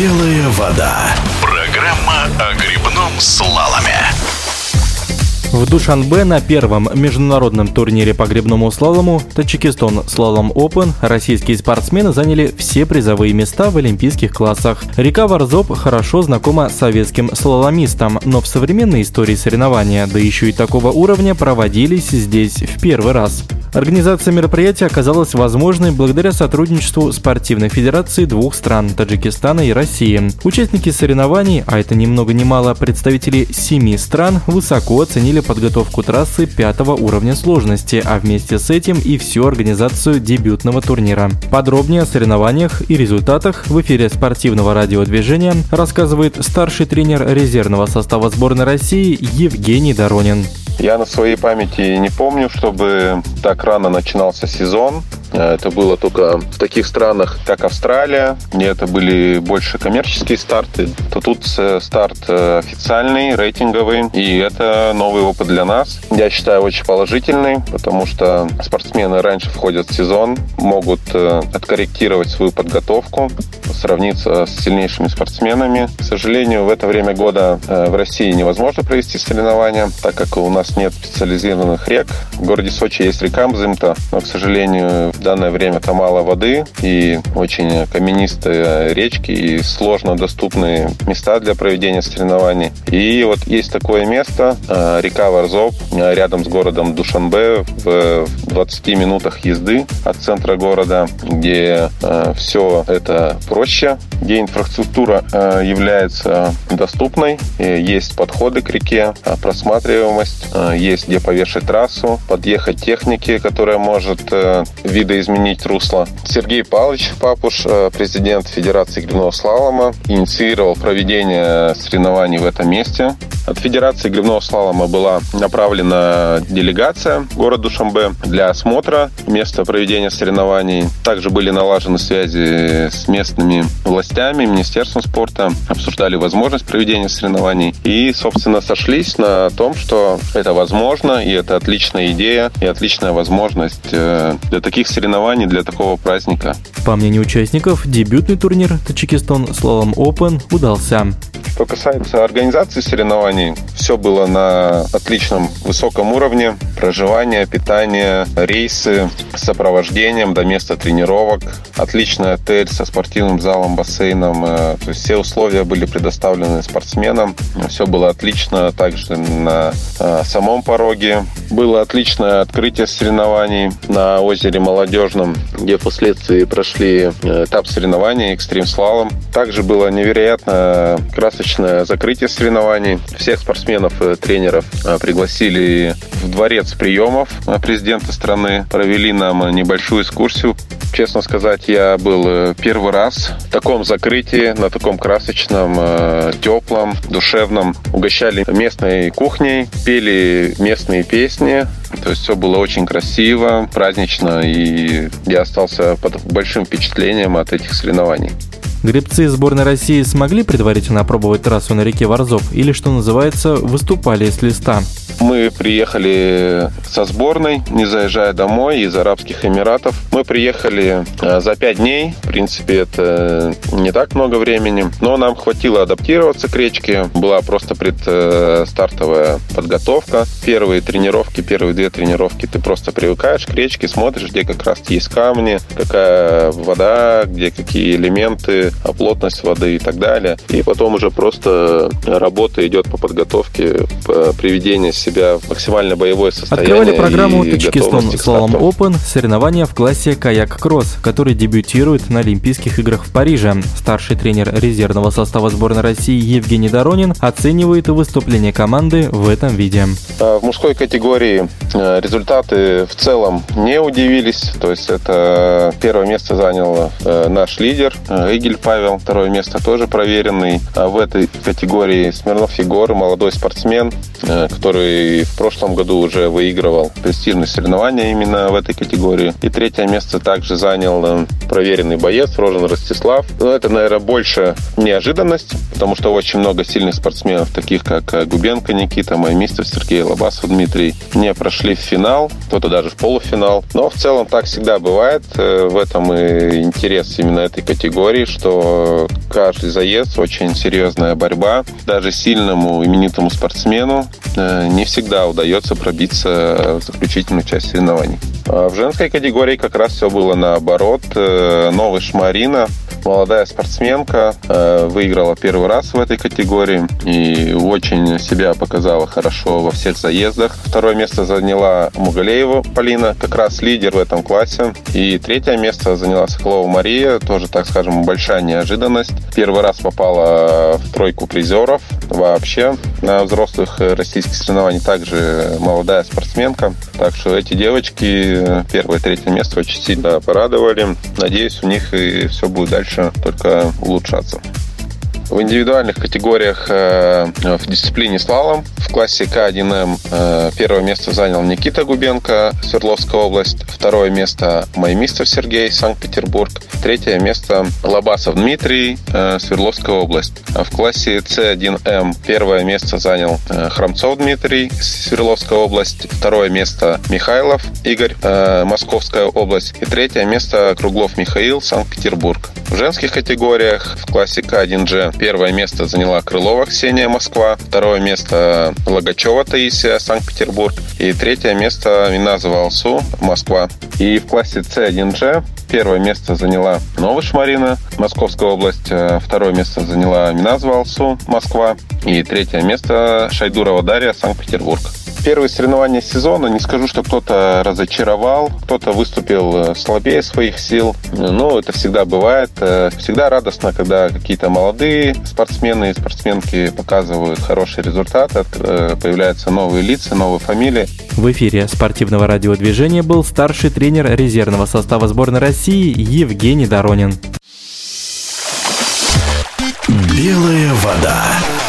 Белая вода. Программа о грибном слаломе. В Душанбе на первом международном турнире по гребному слалому Таджикистан Слалом Open российские спортсмены заняли все призовые места в олимпийских классах. Река Варзоп хорошо знакома советским слаломистам, но в современной истории соревнования, да еще и такого уровня, проводились здесь в первый раз. Организация мероприятия оказалась возможной благодаря сотрудничеству спортивной федерации двух стран – Таджикистана и России. Участники соревнований, а это ни много ни мало представители семи стран, высоко оценили подготовку трассы пятого уровня сложности, а вместе с этим и всю организацию дебютного турнира. Подробнее о соревнованиях и результатах в эфире спортивного радиодвижения рассказывает старший тренер резервного состава сборной России Евгений Доронин. Я на своей памяти не помню, чтобы так рано начинался сезон. Э, это было только в таких странах, как Австралия, где это были больше коммерческие старты. То тут э, старт э, официальный, рейтинговый, и это новый опыт для нас. Я считаю очень положительный, потому что спортсмены раньше входят в сезон, могут откорректировать свою подготовку, сравниться с сильнейшими спортсменами. К сожалению, в это время года в России невозможно провести соревнования, так как у нас нет специализированных рек. В городе Сочи есть река Мзымта, но, к сожалению, в данное время там мало воды и очень каменистые речки и сложно доступные места для проведения соревнований. И вот есть такое место, э, река Варзоп, э, рядом с городом Душанбе, в 20 минутах езды от центра города, где э, все это проще, где инфраструктура является доступной, есть подходы к реке, просматриваемость, есть где повешать трассу, подъехать техники, которая может вид видоизменить русло. Сергей Павлович Папуш, э, президент Федерации гребного слалома, инициировал проведение соревнований в этом месте. От Федерации гребного слалома была направлена делегация в город Душамбе для осмотра места проведения соревнований. Также были налажены связи с местными властями, Министерством спорта, обсуждали возможность проведения соревнований и, собственно, сошлись на том, что это возможно, и это отличная идея, и отличная возможность э, для таких соревнований соревнований для такого праздника. По мнению участников, дебютный турнир Таджикистан Slalom Open удался. Что касается организации соревнований, все было на отличном высоком уровне. Проживание, питание, рейсы с сопровождением до места тренировок. Отличный отель со спортивным залом, бассейном. Э, то есть все условия были предоставлены спортсменам. Все было отлично. Также на э, самом пороге было отличное открытие соревнований на озере Молодежном, где впоследствии прошли э, этап соревнований экстрим-слалом. Также было невероятно красочное удачное закрытие соревнований. Всех спортсменов и тренеров а, пригласили в дворец приемов президента страны. Провели нам небольшую экскурсию. Честно сказать, я был э, первый раз в таком закрытии, на таком красочном, э, теплом, душевном. Угощали местной кухней, пели местные песни. То есть все было очень красиво, празднично, и я остался под большим впечатлением от этих соревнований. Гребцы сборной России смогли предварительно опробовать трассу на реке Варзоп или, что называется, выступали с листа? Мы приехали со сборной, не заезжая домой из Арабских Эмиратов. Мы приехали э, за пять дней. В принципе, это не так много времени. Но нам хватило адаптироваться к речке. Была просто предстартовая подготовка. Первые тренировки, первые две тренировки ты просто привыкаешь к речке, смотришь, где как раз есть камни, какая вода, где какие элементы, плотность воды и так далее. И потом уже просто работа идет по подготовке, по приведению себя в максимально боевое состояние. Открывали программу Таджикистан Slalom Open соревнования в классе каяк-кросс, который дебютирует на Олимпийских играх в Париже. Старший тренер резервного состава сборной России Евгений Доронин оценивает выступление команды в этом виде. А, в мужской категории э, результаты в целом не удивились. То есть это первое место занял э, наш лидер э, Игель Павел. Второе место тоже проверенный. А в этой категории Смирнов Егор, молодой спортсмен, который который в прошлом году уже выигрывал престижные соревнования именно в этой категории. И третье место также занял э, проверенный боец Рожен Ростислав. Но ну, это, наверное, больше неожиданность, потому что очень много сильных спортсменов, таких как э, Губенко Никита, Маймистов Сергей Лобасов Дмитрий, не прошли в финал, кто-то даже в полуфинал. Но в целом так всегда бывает. Э, в этом и интерес именно этой категории, что что каждый заезд очень серьезная борьба. Даже сильному именитому спортсмену э, не всегда удается пробиться в заключительную часть соревнований. А в женской категории как раз все было наоборот. Э, новый Шмарина молодая спортсменка, э, выиграла первый раз в этой категории и очень себя показала хорошо во всех заездах. Второе место заняла Мугалеева Полина, как раз лидер в этом классе. И третье место заняла Соколова Мария, тоже, так скажем, большая неожиданность. Первый раз попала в тройку призеров вообще на взрослых российских соревнований. Также молодая спортсменка. Так что эти девочки первое и третье место очень сильно порадовали. Надеюсь, у них и все будет дальше дальше только улучшаться. В индивидуальных категориях э, в дисциплине слалом в классе К1М э, первое место занял Никита Губенко, Свердловская область. Второе место Маймистов Сергей, Санкт-Петербург. Третье место Лобасов Дмитрий, э, Свердловская область. А в классе С1М первое место занял Храмцов Дмитрий, Свердловская область. Второе место Михайлов Игорь, Московская область. И третье место Круглов Михаил, Санкт-Петербург. В женских категориях в классе К1G первое место заняла Крылова Ксения, Москва. Второе место Логачева Таисия, Санкт-Петербург. И третье место Миназова Алсу, Москва. И в классе С1G первое место заняла Новыш Марина, Московская область. Э, второе место заняла Миназова Алсу, Москва. И третье место Шайдурова Дарья, Санкт-Петербург. Первые соревнования сезона, не скажу, что кто-то разочаровал, кто-то выступил э, слабее своих сил. Но это всегда бывает. Э, всегда радостно, когда какие-то молодые спортсмены и спортсменки показывают хороший результат, э, появляются новые лица, новые фамилии. В эфире спортивного радиодвижения был старший тренер резервного состава сборной России Евгений Доронин. Белая вода.